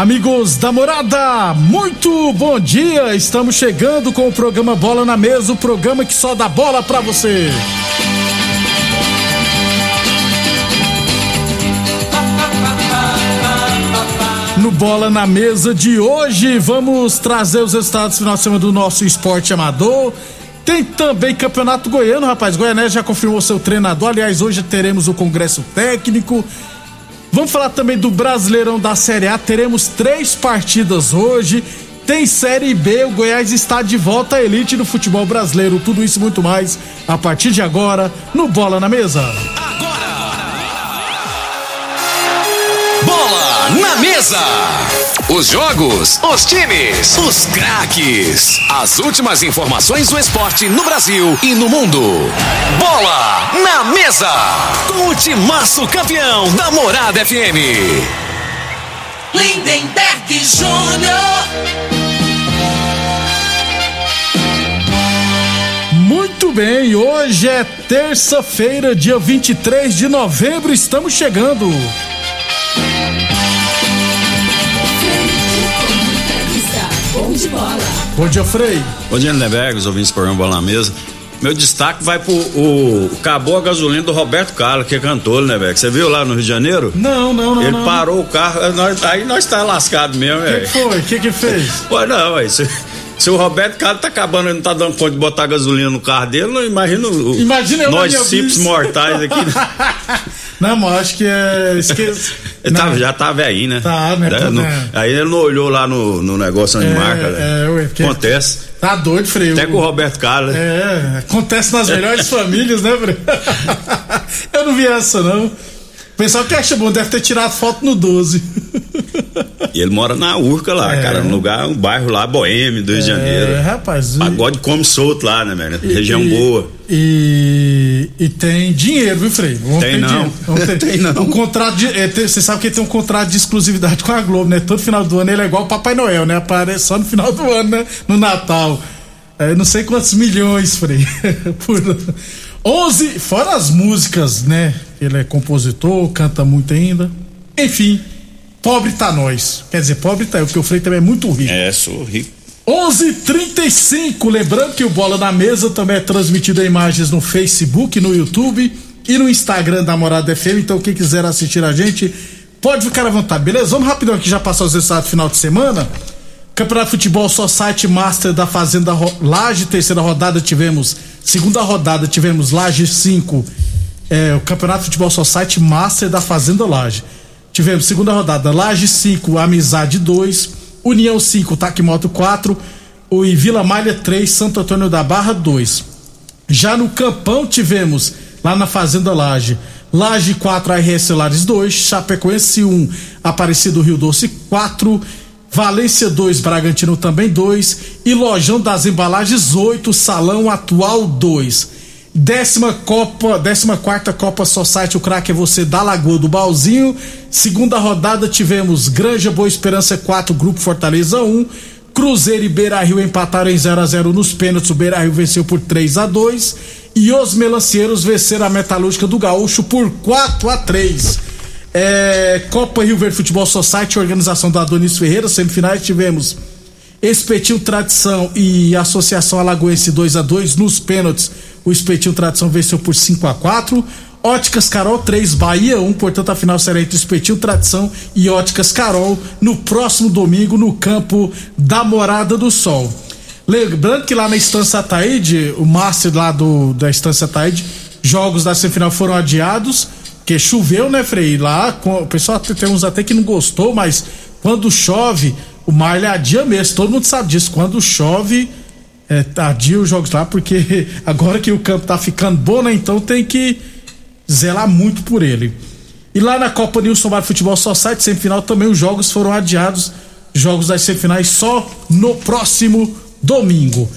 Amigos da morada, muito bom dia! Estamos chegando com o programa Bola na Mesa o programa que só dá bola pra você. No Bola na Mesa de hoje, vamos trazer os resultados do final de semana do nosso esporte amador. Tem também Campeonato Goiano, rapaz. Goiané já confirmou seu treinador. Aliás, hoje teremos o Congresso Técnico. Vamos falar também do Brasileirão da Série A. Teremos três partidas hoje. Tem Série B. O Goiás está de volta à elite do futebol brasileiro. Tudo isso e muito mais a partir de agora no Bola na Mesa. Bola na mesa. Os jogos, os times, os craques. As últimas informações do esporte no Brasil e no mundo. Bola na mesa. Com o timaço campeão da Morada FM. Lindenberg Júnior. Muito bem, hoje é terça-feira, dia 23 de novembro. Estamos chegando. Bom dia, Frei. Bom dia, Lindenberg, os ouvintes do programa Bola na Mesa. Meu destaque vai pro o, acabou a gasolina do Roberto Carlos, que é cantor, Lindenberg. Você viu lá no Rio de Janeiro? Não, não, não. Ele não. parou o carro, nós- aí nós tá lascado mesmo, O que, velho. foi? O que, que fez? Ué, não, ué, se, se o Roberto Carlos tá acabando, ele não tá dando conta de botar gasolina no carro dele, não imagina o, Imagina na nós simples mortais aqui. Não, mas acho que é. Esqueci. Ele tá- já tá velhinho, né? Tá, né, né. Aí ele não olhou lá no, no negócio onde É, marca, né? é, ué, porque- Acontece. Tá doido, Frei. Até com o Roberto Carlos. né? É, acontece nas melhores famílias, né, Frei? Eu não vi essa, não. O pessoal que acha bom deve ter tirado foto no 12. E ele mora na Urca lá, É. cara, num lugar, um bairro lá, boêmio, do Rio de Janeiro. É, rapaz. e- Pagode come solto lá, né, velho? e- Região e- boa. E, e tem dinheiro, viu, Frei? Homem Tem não. homem Tem não. Um contrato de, é, tem- você sabe que ele tem um contrato de exclusividade com a Globo, né? Todo final do ano ele é igual o Papai Noel, né? Aparece só no final do ano, né? No Natal. É, não sei quantos milhões, Frei. Por 11, fora as músicas, né? Ele é compositor, canta muito ainda. Enfim, pobre tá nós. Quer dizer, pobre tá eu, porque o Frei também é muito rico. É, sou rico. 11:35. Lembrando que o Bola na Mesa também é transmitido em imagens no Facebook, no YouTube e no Instagram da Morada FM. Então, quem quiser assistir a gente, pode ficar à vontade, beleza? Vamos rapidão aqui já passar os resultados do final de semana. Campeonato de Futebol Society Master da Fazenda Laje, terceira rodada tivemos, segunda rodada tivemos Laje 5, é, o Campeonato de Futebol Society Master da Fazenda Laje. Tivemos segunda rodada, Laje 5, Amizade 2, União 5, Taquimoto 4, o e Vila Malha 3, Santo Antônio da Barra 2. Já no Campão tivemos, lá na Fazenda Laje, Laje 4, RS Lares 2, Chapecoense 1, Aparecido Rio Doce 4, Valência 2, Bragantino também 2 e Lojão das Embalagens 8, Salão Atual 2. Décima Copa, décima quarta Copa Society, o craque é você da Lagoa do Balzinho. Segunda rodada tivemos Granja Boa Esperança 4, Grupo Fortaleza 1. Cruzeiro e Beira Rio empataram em 0 a 0 nos pênaltis. O Beira Rio venceu por 3 a 2 E os melancieiros venceram a Metalúrgica do Gaúcho por 4 a 3 É, Copa Rio Verde Futebol Society, organização da Adonis Ferreira, semifinais tivemos Espetinho Tradição e Associação Alagoense 2 a 2 nos pênaltis. O Espetinho Tradição venceu por 5 a 4 Óticas Carol 3, Bahia 1, portanto a final será entre Espetinho Tradição e Óticas Carol no próximo domingo no campo da Morada do Sol. Lembrando que lá na Estância Taíde, o Master lá do, da Estância Taíde, jogos da semifinal foram adiados, que choveu, né, Frei? Lá, com, o pessoal tem uns até que não gostou, mas quando chove, o mar ele adia mesmo, todo mundo sabe disso. Quando chove, é, adia os jogos lá, porque agora que o campo tá ficando bom, né, então tem que zelar muito por ele. E lá na Copa Nilson Bar Futebol Society, semifinal, também os jogos foram adiados. Jogos das semifinais só no próximo domingo.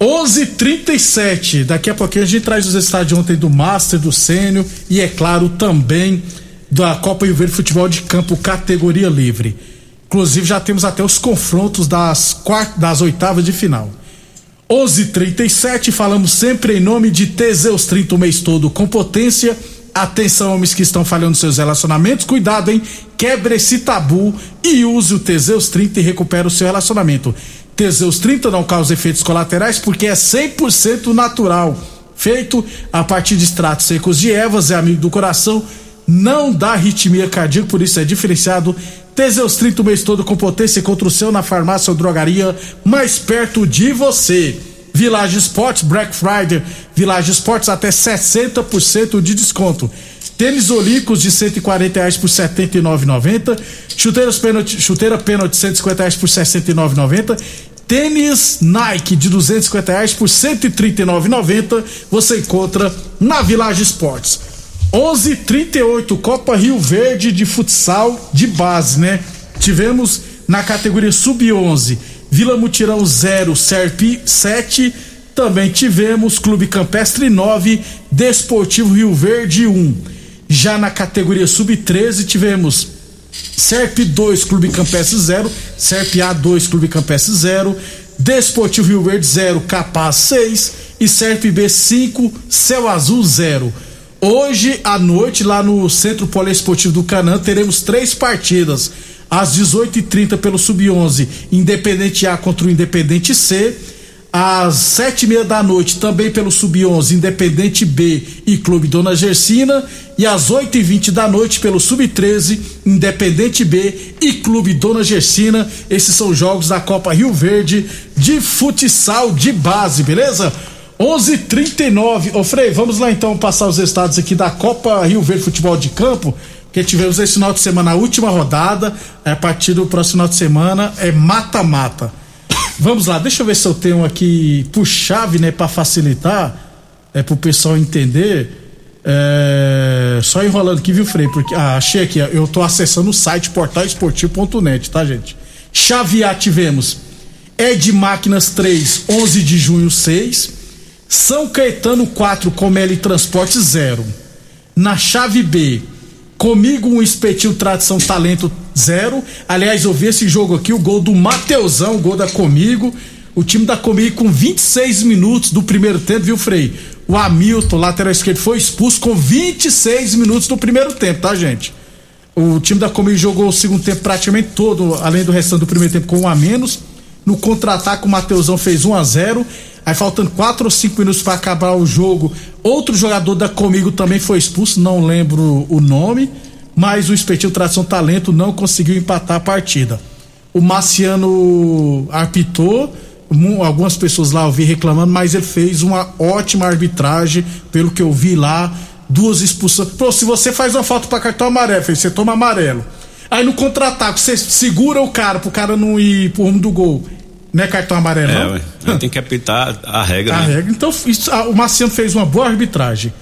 11:37. Daqui a pouquinho a gente traz os estádios ontem do Master, do Sênior e é claro também da Copa Rio Verde Futebol de Campo categoria livre. Inclusive já temos até os confrontos das quartas, das oitavas de final. 11:37 falamos sempre em nome de Teseus 30 o mês todo com potência. Atenção, homens que estão falhando seus relacionamentos, cuidado, hein? Quebre esse tabu e use o Teseus 30 e recupere o seu relacionamento. Teseus 30 não causa efeitos colaterais porque é 100% natural. Feito a partir de extratos secos de ervas, é amigo do coração, não dá arritmia cardíaca, por isso é diferenciado. Teseus 30 o mês todo com potência contra o seu na farmácia ou drogaria mais perto de você. Village Sports Black Friday, Village Sports até 60% de desconto. Tênis Olímpicos de 140 reais por 79,90. Chuteiras pênalti, chuteira pênalti de 150 reais por 69,90. Tênis Nike de 250 reais por 139,90. Você encontra na Village Sports. 11:38 Copa Rio Verde de futsal de base, né? Tivemos na categoria sub-11 Vila Mutirão 0, Serpi 7. Também tivemos Clube Campestre 9, Desportivo Rio Verde 1. Já na categoria sub-13 tivemos Serp 2, Clube Campestre 0, Serp A 2, Clube Campestre 0, Desportivo Rio Verde 0, Capaz 6 e Serp B 5, Céu Azul 0. Hoje à noite, lá no Centro Poliesportivo do Canã, teremos três partidas. Às 18h30 pelo Sub-11, Independente A contra o Independente C. Às sete e meia da noite, também pelo Sub-11, Independente B e Clube Dona Gersina. E às oito e vinte da noite, pelo Sub-13, Independente B e Clube Dona Gersina. Esses são jogos da Copa Rio Verde de futsal de base, beleza? 11:39. Ô Frei, vamos lá então passar os estados aqui da Copa Rio Verde Futebol de Campo, que tivemos esse final de semana a última rodada, é, a partir do próximo final de semana é mata-mata. Vamos lá, deixa eu ver se eu tenho aqui por chave, né, para facilitar, é pro pessoal entender. É, só enrolando aqui, viu, Frei? Porque ah, achei aqui, eu tô acessando o site portalesportivo.net, tá, gente? Chave A tivemos Ed Máquinas 3, 11 de junho 6. São Caetano 4, Comeli Transporte 0. Na chave B, comigo um espetinho Tradição Talento 0. Aliás, eu vi esse jogo aqui, o gol do Mateusão, o gol da Comigo. O time da Comigo com 26 minutos do primeiro tempo, viu, Frei? O Hamilton, lateral esquerdo, foi expulso com 26 minutos do primeiro tempo, tá, gente? O time da Comigo jogou o segundo tempo praticamente todo, além do restante do primeiro tempo, com um a menos. No contra-ataque, o Mateusão fez 1 a 0 Aí faltando quatro ou cinco minutos para acabar o jogo, outro jogador da Comigo também foi expulso, não lembro o nome, mas o Espetinho Tração Talento não conseguiu empatar a partida. O Marciano apitou, algumas pessoas lá eu vi reclamando, mas ele fez uma ótima arbitragem, pelo que eu vi lá, duas expulsões. Pô, se você faz uma falta para cartão amarelo, você toma amarelo. Aí no contra-ataque, você segura o cara pro cara não ir pro rumo do gol. Não é cartão amarelo, é, não? tem que apitar a regra. A né? regra. Então, isso, a, o Marciano fez uma boa arbitragem.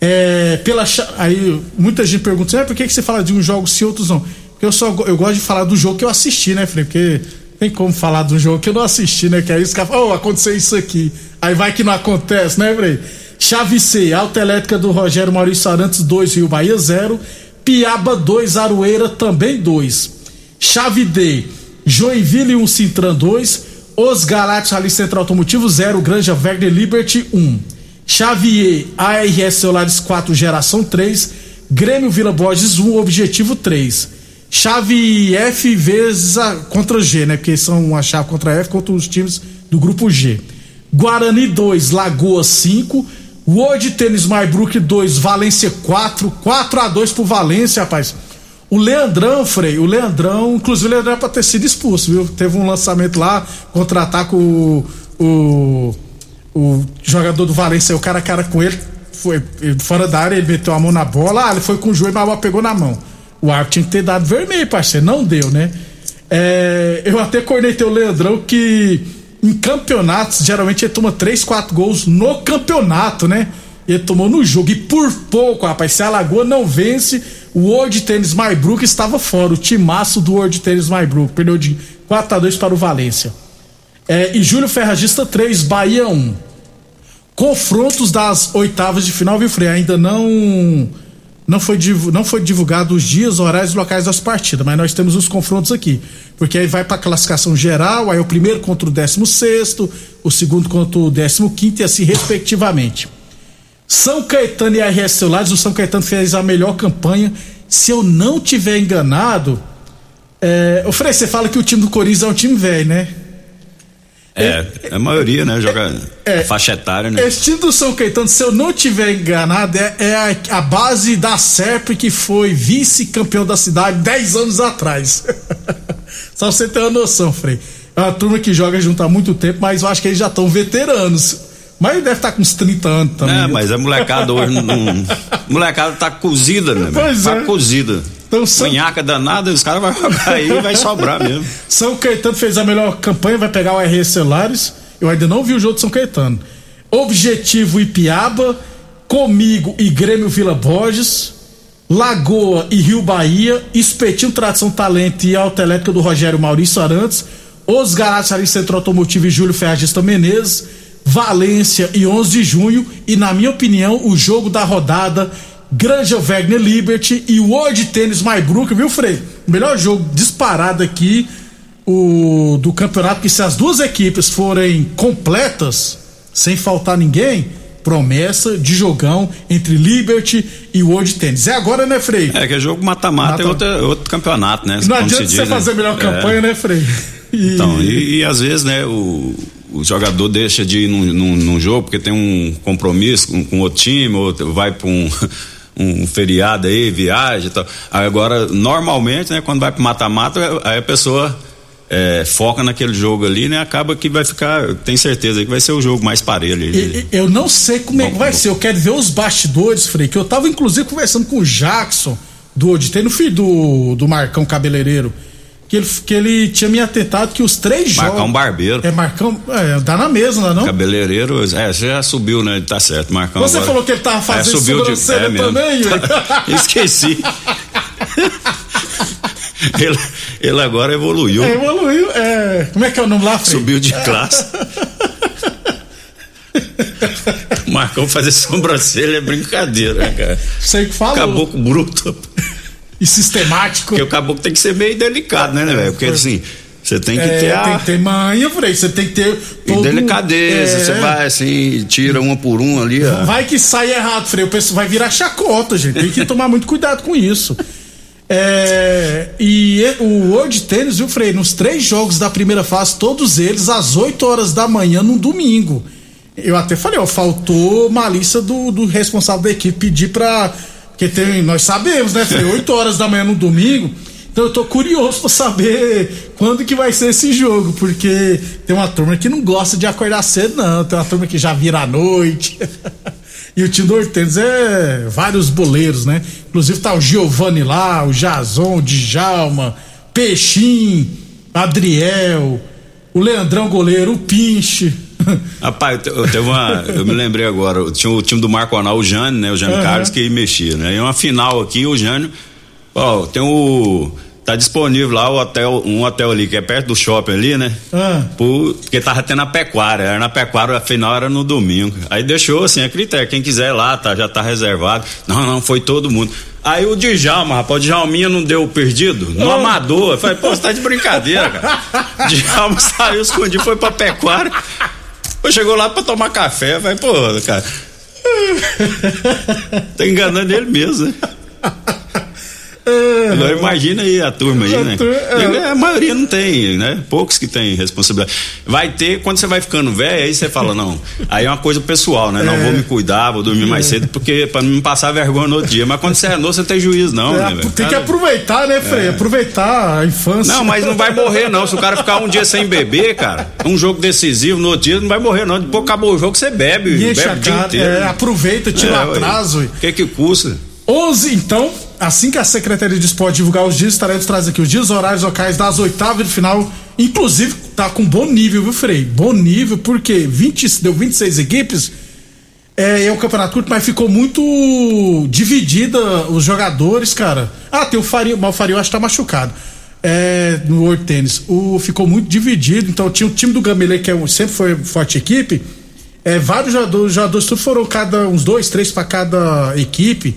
É, pela, aí muita gente pergunta, ah, por que, que você fala de um jogo se outros não? Porque eu só eu gosto de falar do jogo que eu assisti, né, Felipe? Porque tem como falar de um jogo que eu não assisti, né? Que aí os caras falam, oh, aconteceu isso aqui. Aí vai que não acontece, né, Frei? Chave C, Alta Elétrica do Rogério Maurício Arantes 2, Rio Bahia 0. Piaba 2, Aroeira também 2. Chave D, Joinville 1, um, Cintran 2. Os Galácticos Rally Centro Automotivo 0, Granja Verde Liberty 1. Um. Xavier ARS Celulares 4 Geração 3. Grêmio Vila Borges 1, objetivo 3. Chave F vezes a, contra G, né? Porque são uma chave contra F contra os times do grupo G. Guarani 2, Lagoa 5. World Tênis Maybrook 2, Valência 4. 4 a 2 pro Valência, rapaz. O Leandrão, Frei, o Leandrão, inclusive o Leandrão é pra ter sido expulso, viu? Teve um lançamento lá, contra-ataque o, o, o jogador do Valência, o cara a cara com ele, foi fora da área, ele meteu a mão na bola, ah, ele foi com o joelho, mas a bola pegou na mão. O árbitro tinha que ter dado vermelho, parceiro, não deu, né? É, eu até cornetei o Leandrão que em campeonatos, geralmente ele toma 3, 4 gols no campeonato, né? Ele tomou no jogo e por pouco, rapaz, se a Lagoa não vence, o World Tennis Maybrook estava fora, o timaço do World Tennis Maybrook, perdeu de 4 a 2 para o Valência. É, e Júlio Ferragista 3, Bahia 1. Confrontos das oitavas de final, viu, Frei? Ainda não não foi, não foi divulgado os dias, horários e locais das partidas, mas nós temos os confrontos aqui. Porque aí vai para a classificação geral, aí o primeiro contra o 16, o segundo contra o 15 e assim respectivamente. São Caetano e RS Celulares, o São Caetano fez a melhor campanha. Se eu não tiver enganado, é, o Frei, você fala que o time do Corinthians é um time velho, né? É, é a maioria, né? Joga é, faixa etária, né? Esse time do São Caetano, se eu não tiver enganado, é, é a, a, base da SERP que foi vice-campeão da cidade 10 anos atrás. Só você ter uma noção, Frei. É uma turma que joga junto há muito tempo, mas eu acho que eles já estão veteranos. Mas deve estar tá com uns 30 anos também. É, mas a molecada hoje não. molecada tá cozida, né? Pois tá é. cozida. Então, São... Manhaca danada, os caras vão jogar aí e vai sobrar mesmo. São Caetano fez a melhor campanha, vai pegar o RS Celulares. Eu ainda não vi o jogo de São Caetano. Objetivo Ipiaba, Comigo e Grêmio Vila Borges, Lagoa e Rio Bahia, Espetinho Tradição Talento e Alta Elétrica do Rogério Maurício Arantes, Os Garados ali Centro Automotivo e Júlio Ferragista Menezes, Valência e 11 de junho e na minha opinião o jogo da rodada Granja Wagner Liberty e World Tennis Maybrook, viu, Frei? Melhor jogo disparado aqui o do campeonato, que se as duas equipes forem completas, sem faltar ninguém, promessa de jogão entre Liberty e World Tennis. É agora, né, Frei? É, que é jogo mata-mata, é outro, outro, campeonato, né? Não adianta você diz, fazer né? melhor campanha, é. né, Frei? E... Então, e, e, às vezes, né, o, o jogador deixa de ir num, num, num jogo porque tem um compromisso com, com outro time, ou vai para um um feriado aí, viagem e tal. Agora, normalmente, né, quando vai pro mata-mata, aí a pessoa é, foca naquele jogo ali, né? Acaba que vai ficar, tem certeza que vai ser o jogo mais parelho. E, eu não sei como é que vai ser, eu quero ver os bastidores, Frei, que eu tava inclusive conversando com o Jackson do Oditei, no filho do, do Marcão Cabeleireiro que ele, que ele tinha me atentado que os três jogos. Marcão Barbeiro. É, Marcão. É, dá na mesma, não é? Não? Cabeleireiro, é, você já subiu, né? Tá certo, Marcão. Você agora, falou que ele tava fazendo é, subiu de, é, também, Esqueci. ele, ele agora evoluiu. É, evoluiu, é. Como é que é o nome lá? Subiu de classe. Marcão fazer sobrancelha é brincadeira, né, cara? Sei que falou. Caboclo bruto e sistemático. Porque o caboclo tem que ser meio delicado, né, né, velho? Porque assim. Você tem que é, ter a. Tem que ter manha, aí. Você tem que ter. Todo... E delicadeza. É... Você vai assim, tira uma por uma ali. Ó. Vai que sai errado, Frei. O pessoal vai virar chacota, gente. Tem que tomar muito cuidado com isso. É, e o World Tennis, viu, Frei? Nos três jogos da primeira fase, todos eles às 8 horas da manhã, num domingo. Eu até falei, ó, faltou malícia do, do responsável da equipe pedir pra porque tem, nós sabemos, né, Frei? 8 horas da manhã no domingo. Então eu tô curioso para saber quando que vai ser esse jogo, porque tem uma turma que não gosta de acordar cedo, não. Tem uma turma que já vira à noite. e o time do Hortênis é vários boleiros, né? Inclusive tá o Giovanni lá, o Jason, o Djalma, Peixinho, Adriel, o Leandrão goleiro, o Pinche. Rapaz, eu, teve uma, eu me lembrei agora, tinha o time do Marco Anal, o Jânio, né? O Jânio uhum. Carlos que mexia, né? E uma final aqui, o Jânio, ó, tem o tá disponível lá o hotel, um hotel ali que é perto do shopping ali, né? Ah. Por, porque tava tendo a pecuária, era na pecuária, a final era no domingo. Aí deixou assim, a critério, quem quiser ir lá, tá, já tá reservado. Não, não, foi todo mundo. Aí o Djalma, rapaz, o Djalminha não deu perdido? No ah. amador. Eu falei, pô, você tá de brincadeira, cara. Djalma saiu escondido, foi pra pecuária. Chegou lá pra tomar café, vai, pô, cara. tá enganando ele mesmo, né? Agora imagina aí a turma aí, né? tur- é. A maioria não tem, né? Poucos que têm responsabilidade. Vai ter, quando você vai ficando velho, aí você fala, não. Aí é uma coisa pessoal, né? Não, vou me cuidar, vou dormir mais cedo, porque pra não me passar vergonha no outro dia. Mas quando você é novo, você não tem juízo, não, É, né, tem que aproveitar, né, Frei? Aproveitar a infância. Não, mas não vai morrer, não. Se o cara ficar um dia sem beber, cara, um jogo decisivo, no outro dia não vai morrer, não. Depois acabou o jogo, você bebe. Bebe enche a o dia inteiro. é, aproveita, tira o É, atraso. O que que custa? 11, então, assim que a Secretaria de Esporte divulgar os dias, estaremos trazendo aqui os dias, horários locais das oitavas de final. Inclusive, tá com bom nível, viu, Frei? Bom nível, porque 20, deu 26 equipes. É, é um campeonato curto, mas ficou muito dividida os jogadores, cara. Ah, tem o Faria, mas o Faria eu acho que tá machucado. É, no World Tennis. O, ficou muito dividido, então tinha o time do Gamele, que é um- sempre foi forte equipe. É, vários jogadores, jogadores tudo foram cada uns dois, três pra cada equipe.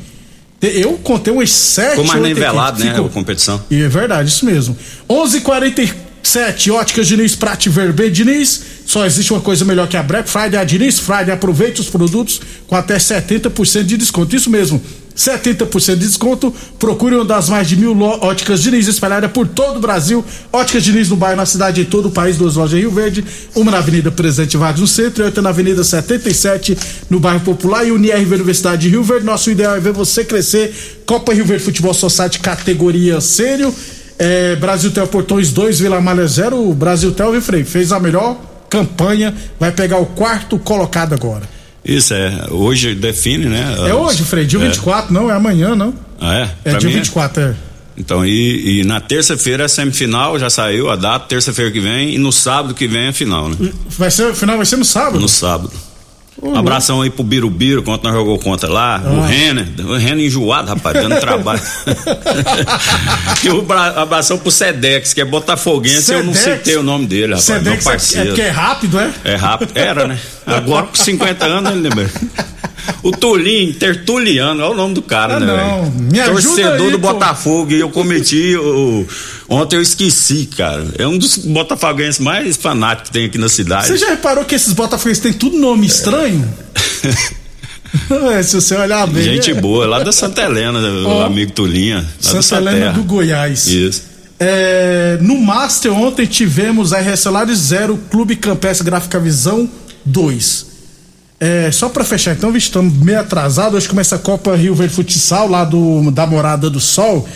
Eu contei umas sete. Ficou mais nivelado, né? Ficou. A competição. E é verdade, isso mesmo. 11:47 Óticas Diniz, Prate Verbe Diniz. Só existe uma coisa melhor que a Black Friday, a Diniz Friday. Aproveite os produtos com até 70% de desconto. Isso mesmo, 70% de desconto. Procure uma das mais de mil óticas Diniz espalhadas por todo o Brasil. Óticas Diniz no bairro, na cidade em todo o país. Duas lojas em Rio Verde. Uma na Avenida Presidente Vargas no centro e outra na Avenida 77 no bairro Popular. E Unirv Universidade de Rio Verde. Nosso ideal é ver você crescer. Copa Rio Verde Futebol Society categoria sênior. É, Brasil Tel Portões 2, Vila Malha 0. O Brasil Tel, Frei? Fez a melhor campanha. Vai pegar o quarto colocado agora. Isso é. Hoje define, né? É hoje, Frei? Dia é. 24, não? É amanhã, não? Ah, é? É Pra dia mim 24, é. Então, e, e na terça-feira é semifinal, já saiu a data, terça-feira que vem, e no sábado que vem é final, né? Vai ser, o final vai ser no sábado. No sábado. Um abração aí pro Birubiru, quanto nós jogou contra lá. O Ah. Renner, o Renner enjoado, rapaz, dando trabalho. e o bra- abração pro Sedex, que é botafoguense, eu não citei o nome dele, rapaz, meu Sedex é, é parceiro. porque é rápido, é? É rápido, era, né? Agora com 50 anos ele lembra. O Tulinho, Tertuliano, é o nome do cara, Ah, né? não. Me ajuda Torcedor aí, do pô. Botafogo e eu cometi o. Ontem eu esqueci, cara. É um dos botafoguenses mais fanáticos que tem aqui na cidade. Você já reparou que esses botafoguenses têm tudo nome estranho? É, se você olhar bem. Gente é. boa, lá da Santa Helena, o Ó, amigo Tulinha. Santa sua Helena terra. do Goiás. Isso. É, no Master ontem tivemos a RS Solares 0, Clube Campestre Gráfica Visão 2. É, só pra fechar, então, estamos meio atrasados. Hoje começa a Copa Rio Verde Futsal, lá do, da Morada do Sol.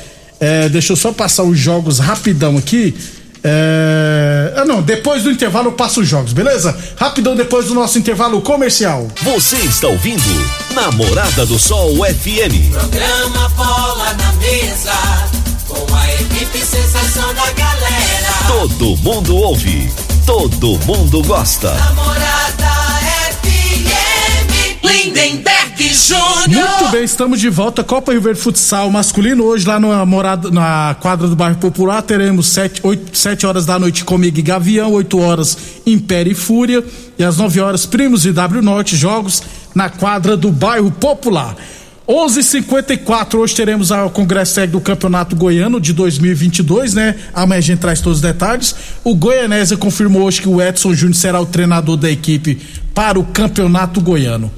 É, deixa eu só passar os jogos rapidão aqui. É, ah, não, depois do intervalo eu passo os jogos, beleza? Rapidão depois do nosso intervalo comercial. Você está ouvindo Namorada do Sol FM. Programa Bola na Mesa, com a equipe sensação da galera. Todo mundo ouve, todo mundo gosta. Namorada FM, Lindenberg Muito bem, estamos de volta. Copa Rio Verde Futsal masculino. Hoje lá na, morada, na quadra do bairro Popular teremos 7, 8, 7 horas da noite comigo e Gavião, 8 horas Império e Fúria. E às 9 horas Primos e W Norte, jogos na quadra do bairro Popular. 11:54 hoje teremos o Congresso Técnico do Campeonato Goiano de 2022, né? Amanhã a gente traz todos os detalhes. O Goianésia confirmou hoje que o Edson Júnior será o treinador da equipe para o Campeonato Goiano.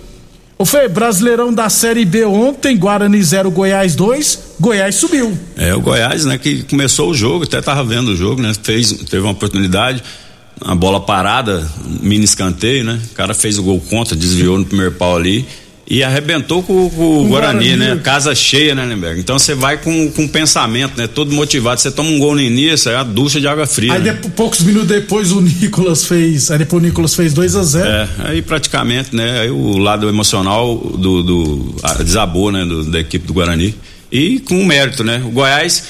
Ô Fê, Brasileirão da Série B ontem, Guarani 0, Goiás 2, Goiás subiu. É, o Goiás, né, que começou o jogo, até tava vendo o jogo, né? Fez, teve uma oportunidade, a bola parada, um mini escanteio, né? O cara fez o gol contra, desviou no primeiro pau ali e arrebentou com, com o Guarani, Guarani. né? Casa cheia, né, Lemberg? Então você vai com, com pensamento, né? Todo motivado. Você toma um gol no início, é a ducha de água fria. Aí né? poucos minutos depois o Nicolas fez, aí depois o Nicolas fez 2 a 0 É, aí praticamente, né? Aí o lado emocional do, do desabou, né? do- da equipe do Guarani. E com mérito, né? O Goiás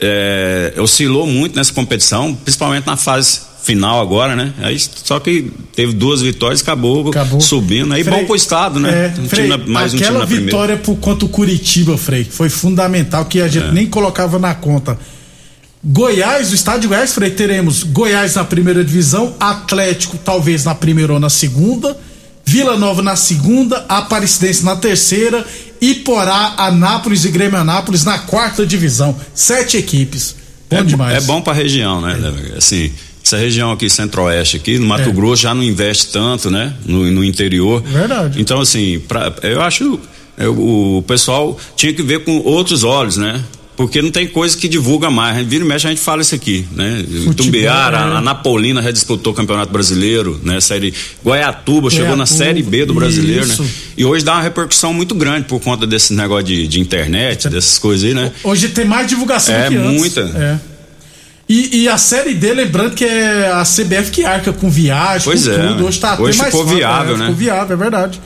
é, oscilou muito nessa competição, principalmente na fase final agora, né? Aí, só que teve duas vitórias, acabou, Acabou. subindo. Aí Frei, bom pro estado, né? É, um Frei, na- mais um time aquela na primeira. vitória por contra o Curitiba, Frei, foi fundamental, que a gente É. nem colocava na conta. Goiás, o estádio Goiás, Frei, teremos Goiás na primeira divisão, Atlético talvez na primeira ou na segunda, Vila Nova na segunda, Aparecidense na terceira, Iporá, Anápolis e Grêmio Anápolis na quarta divisão. Sete equipes. Bom é, demais. É bom pra região, né? Assim, essa região aqui, centro-oeste aqui, no Mato É. Grosso já não investe tanto, né? No, no interior. Verdade. Então, assim, pra, eu acho Eu- o pessoal tinha que ver com outros olhos, né? Porque não tem coisa que divulga mais. Vira e mexe, a gente fala isso aqui, né? Tumbiara, é. a, a Napolina já disputou o Campeonato Brasileiro, né? Série Guaiatuba, chegou na Goiatuba, Série B do Brasileiro, isso. né? E hoje dá uma repercussão muito grande por conta desse negócio de, de internet, dessas coisas aí, né? Hoje tem mais divulgação É, que antes. muita. É. E, e a série D, lembrando que é a CBF que arca com viagem, Pois com é, tudo. Hoje tá hoje até mais ficou fácil, viável, né? Ficou viável, é verdade.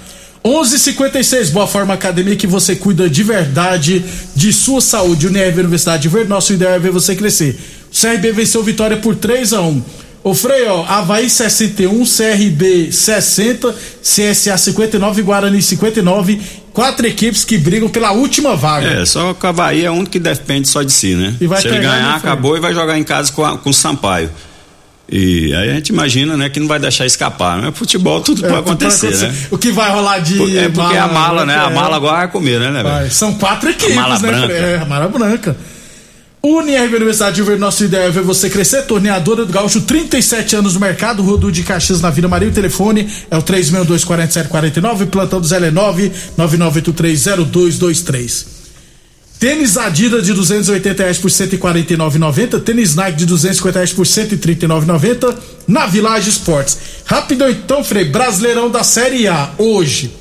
11:56 Boa Forma Academia que você cuida de verdade de sua saúde. Unirv Universidade de Verde, nosso ideal é ver você crescer. O CRB venceu Vitória por 3 a 1 Ô Frei, ó, Havaí 61, CRB 60, CSA 59 Guarani 59. Quatro equipes que brigam pela última vaga. É, só que o Havaí é um que depende só de si, né? E vai Se ele ganhar, né, acabou e vai jogar em casa com, a- com o Sampaio. E aí a gente imagina, né, que não vai deixar escapar. Mas futebol tudo É, pode acontecer, pra né? O que vai rolar de. Por- É porque a mala, né? A é. mala agora vai comer, né, né? São quatro equipes, mala né? branca. É, a mala branca. Unirv Universidade de Verde, nossa ideia é ver você crescer. Torneadora do Gaúcho, 37 anos no mercado. Rodo de Caxias na Vila Maria. O telefone é o 362-4749. Plantão do Zé 9 99830223. Tênis Adidas de 280 reais por 149,90. Tênis Nike de 250 reais por 139,90. Na Village Esportes. Rapidão então, Frei. Brasileirão da Série A. Hoje.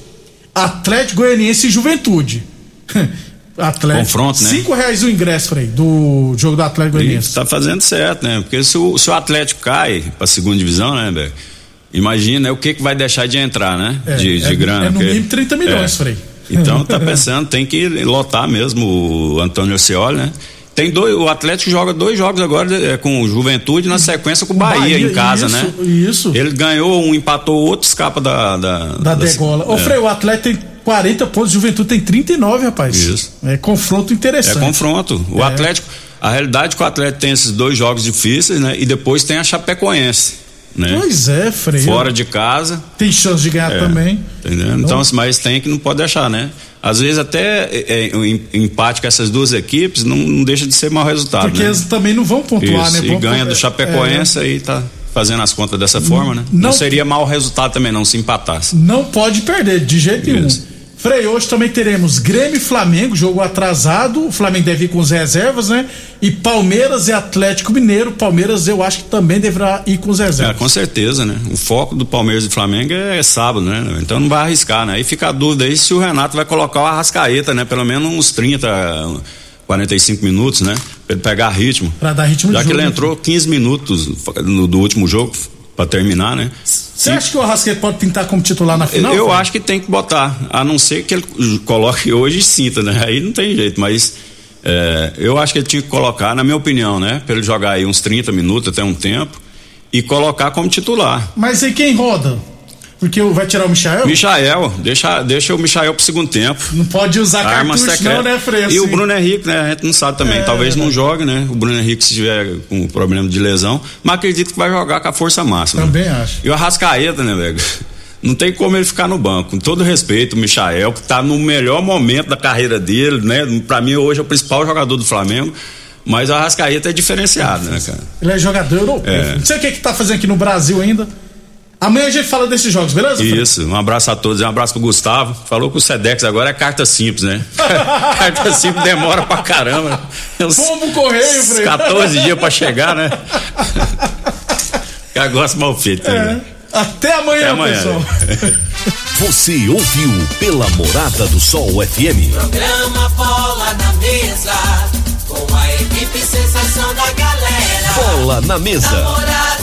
Atlético Goianiense e Juventude. Atlético. Confronto, né? Cinco reais o ingresso, Frei, do jogo do Atlético Goianiense. tá fazendo certo, né? Porque se o, se o Atlético cai pra segunda divisão, né, velho? Imagina o que que vai deixar de entrar, né? É, de, de é- grana. é no porque- mínimo 30 milhões, Frei. Então tá pensando, tem que lotar mesmo o Antônio Orcioli, né? Tem dois, o Atlético joga dois jogos agora é, com o Juventude na sequência com o Bahia, Bahia, em casa, isso, né? isso. Ele ganhou um, empatou outro, escapa da. Da, Da degola. Ô, é. Frei, o Atlético tem 40 pontos, Juventude tem 39, rapaz. Isso. É confronto É interessante. confronto. O É. Atlético, a realidade é que o Atlético tem esses dois jogos difíceis, né? E depois tem a Chapecoense, né? Pois é, Frei. Fora de casa. Tem chance de ganhar É, também. Entendeu? Então, assim, mas tem que não pode deixar, né? Às vezes até é, é, empate com essas duas equipes não, não deixa de ser mau resultado. Porque né? eles também não vão pontuar, Isso, né? e Vão ganha do Chapecoense aí tá fazendo as contas dessa forma, né? não- Não, seria mau resultado também não se empatasse. É, não pode perder, de jeito nenhum. Frei, hoje também teremos Grêmio e Flamengo, jogo atrasado. O Flamengo deve ir com as reservas, né? E Palmeiras e Atlético Mineiro. Palmeiras eu acho que também deverá ir com as É, reservas. com certeza, né? O foco do Palmeiras e Flamengo é, sábado, né? Então não vai arriscar, né? Aí fica a dúvida aí se o Renato vai colocar o Arrascaeta, né? Pelo menos uns 30, 45 minutos, né? Pra ele pegar ritmo. Pra dar ritmo de Já que jogo, ele entrou 15 minutos no, do último jogo pra terminar, né? Você acha que o Arrasqueta pode pintar como titular na final? eu Frei? acho que tem que botar, a não ser que ele coloque hoje e sinta, né? Aí não tem jeito, mas é, eu acho que ele tinha que colocar, na minha opinião, né? Pra ele jogar aí uns 30 minutos até um tempo e colocar como titular. Mas aí quem roda? Porque vai tirar o Michael? Michael, deixa, deixa o Michael pro segundo tempo. Não pode usar Arma cartucho secreta. não, né, Frei? E assim? o Bruno Henrique, né? A gente não sabe também. É, Talvez não jogue, né? O Bruno Henrique, se tiver com problema de lesão. Mas acredito que vai jogar com a força máxima. Também acho. E o Arrascaeta, né, velho? Não tem como ele ficar no banco. Com todo respeito, o Michael, que tá no melhor momento da carreira dele, né? Pra mim, hoje é o principal jogador do Flamengo. Mas o Arrascaeta é diferenciado, né, cara? Ele é jogador europeu. É. Não sei o que que tá fazendo aqui no Brasil ainda. Amanhã a gente fala desses jogos, beleza? Isso, um abraço a todos, um abraço pro Gustavo. Falou que o Sedex agora é carta simples, né? carta simples demora pra caramba. Pombo correio, Frei. 14 dias pra chegar, né? Gosto mal feito. É. Né? Até amanhã, Até amanhã. pessoal. Você ouviu pela Morada do Sol FM. Programa Bola na Mesa, com a equipe sensação da galera. Bola na mesa. Namorada.